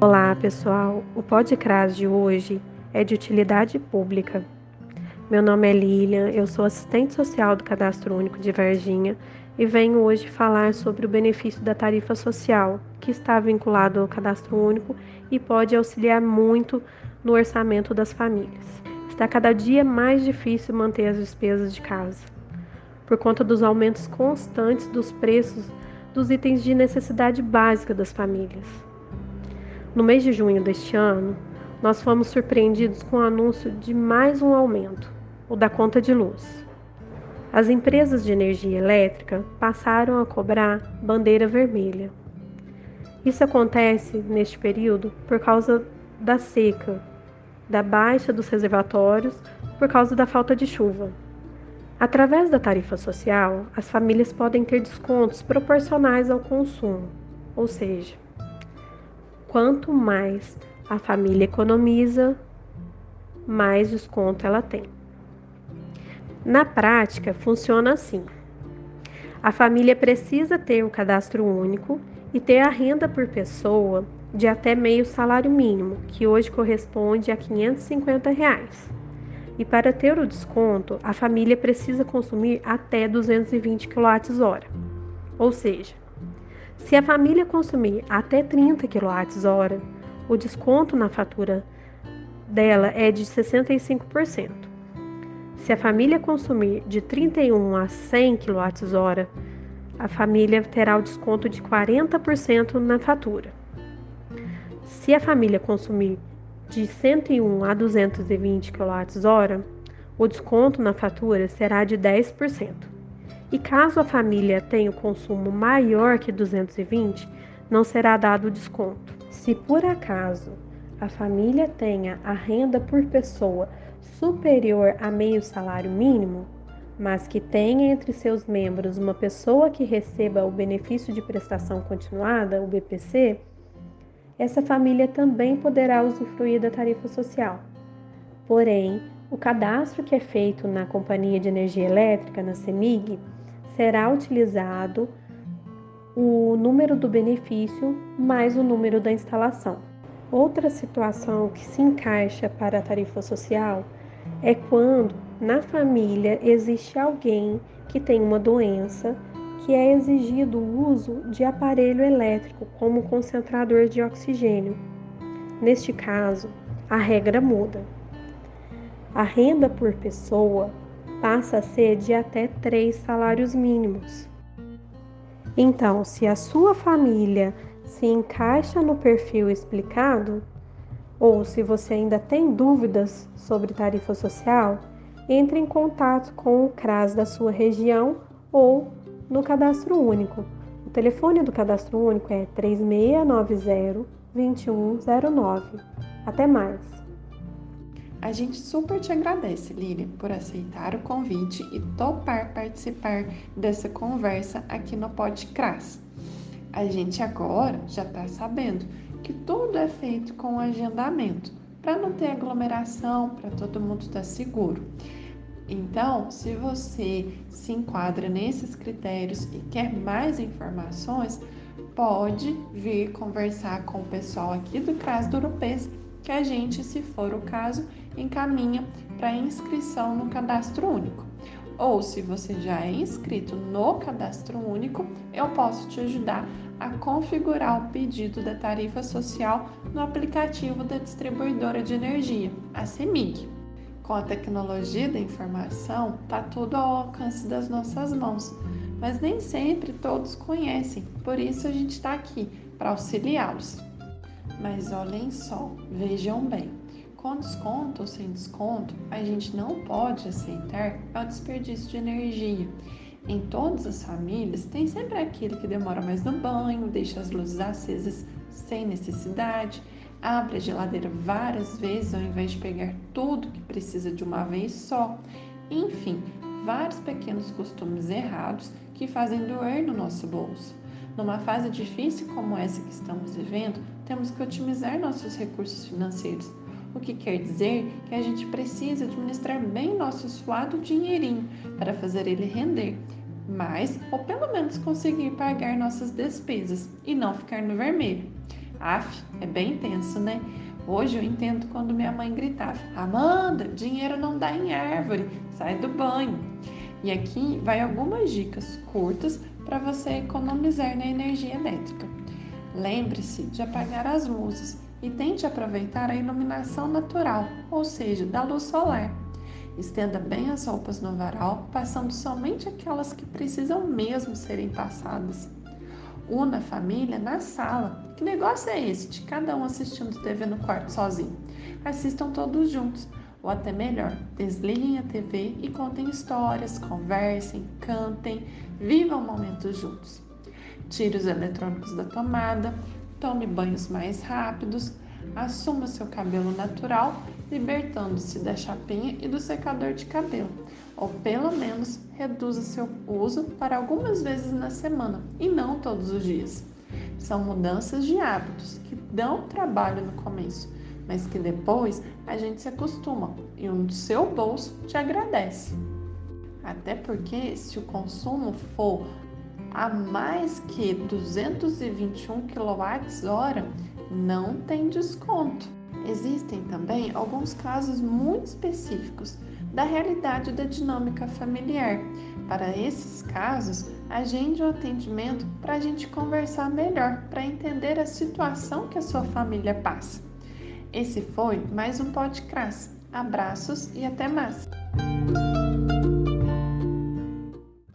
Olá, pessoal. O podcast de hoje é de utilidade pública. Meu nome é Lilian, eu sou assistente social do Cadastro Único de Varginha e venho hoje falar sobre o benefício da tarifa social, que está vinculado ao Cadastro Único e pode auxiliar muito no orçamento das famílias. Está cada dia mais difícil manter as despesas de casa, por conta dos aumentos constantes dos preços dos itens de necessidade básica das famílias. No mês de junho deste ano, nós fomos surpreendidos com o anúncio de mais um aumento, o da conta de luz. As empresas de energia elétrica passaram a cobrar bandeira vermelha. Isso acontece neste período por causa da seca, da baixa dos reservatórios, por causa da falta de chuva. Através da tarifa social, as famílias podem ter descontos proporcionais ao consumo, ou seja, quanto mais a família economiza, mais desconto ela tem. Na prática, funciona assim: a família precisa ter um cadastro único e ter a renda por pessoa de até meio salário mínimo, que hoje corresponde a 550 reais. E para ter o desconto, a família precisa consumir até 220 kWh. Ou seja, se a família consumir até 30 kWh, o desconto na fatura dela é de 65%. Se a família consumir de 31 a 100 kWh, a família terá o desconto de 40% na fatura. Se a família consumir de 101 a 220 kWh, o desconto na fatura será de 10%. E caso a família tenha o consumo maior que 220, não será dado desconto. Se por acaso a família tenha a renda por pessoa superior a meio salário mínimo, mas que tenha entre seus membros uma pessoa que receba o benefício de prestação continuada, o BPC, essa família também poderá usufruir da tarifa social. Porém, o cadastro que é feito na Companhia de Energia Elétrica, na CEMIG, será utilizado o número do benefício mais o número da instalação. Outra situação que se encaixa para a tarifa social é quando na família existe alguém que tem uma doença que é exigido o uso de aparelho elétrico como concentrador de oxigênio. Neste caso, a regra muda. A renda por pessoa passa a ser de até três salários mínimos. Então, se a sua família se encaixa no perfil explicado, ou se você ainda tem dúvidas sobre tarifa social, entre em contato com o CRAS da sua região ou no cadastro único. O telefone do cadastro único é 3690 2109. Até mais! A gente super te agradece, Lilian, por aceitar o convite e topar participar dessa conversa aqui no Podcras. A gente agora já está sabendo que tudo é feito com agendamento, para não ter aglomeração, para todo mundo estar tá seguro. Então, se você se enquadra nesses critérios e quer mais informações, pode vir conversar com o pessoal aqui do CRAS do Urupês, que a gente, se for o caso, encaminha para inscrição no cadastro único. Ou se você já é inscrito no cadastro único, eu posso te ajudar a configurar o pedido da tarifa social no aplicativo da distribuidora de energia, a CEMIG. Com a tecnologia da informação, está tudo ao alcance das nossas mãos, mas nem sempre todos conhecem, por isso a gente está aqui para auxiliá-los. Mas olhem só, vejam bem, com desconto ou sem desconto, a gente não pode aceitar o desperdício de energia. Em todas as famílias, tem sempre aquele que demora mais no banho, deixa as luzes acesas sem necessidade abre a geladeira várias vezes ao invés de pegar tudo que precisa de uma vez só. Enfim, vários pequenos costumes errados que fazem doer no nosso bolso. Numa fase difícil como essa que estamos vivendo, temos que otimizar nossos recursos financeiros, o que quer dizer que a gente precisa administrar bem nosso suado dinheirinho para fazer ele render, mas ou pelo menos conseguir pagar nossas despesas e não ficar no vermelho. Af, é bem intenso, né? Hoje eu entendo quando minha mãe gritava: Amanda, dinheiro não dá em árvore, sai do banho. E aqui vai algumas dicas curtas para você economizar na energia elétrica. Lembre-se de apagar as luzes e tente aproveitar a iluminação natural, ou seja, da luz solar. Estenda bem as roupas no varal, passando somente aquelas que precisam mesmo serem passadas. Una a família na sala. Que negócio é esse de cada um assistindo TV no quarto sozinho? Assistam todos juntos, ou até melhor, desliguem a TV e contem histórias, conversem, cantem, vivam momentos juntos. Tire os eletrônicos da tomada, tome banhos mais rápidos, assuma seu cabelo natural, libertando-se da chapinha e do secador de cabelo, ou pelo menos reduza seu uso para algumas vezes na semana e não todos os dias. São mudanças de hábitos que dão trabalho no começo, mas que depois a gente se acostuma e o seu bolso te agradece. Até porque se o consumo for a mais que 221 kWh, não tem desconto. Existem também alguns casos muito específicos da realidade da dinâmica familiar. Para esses casos, agende o um atendimento para a gente conversar melhor, para entender a situação que a sua família passa. Esse foi mais um podcast. Abraços e até mais!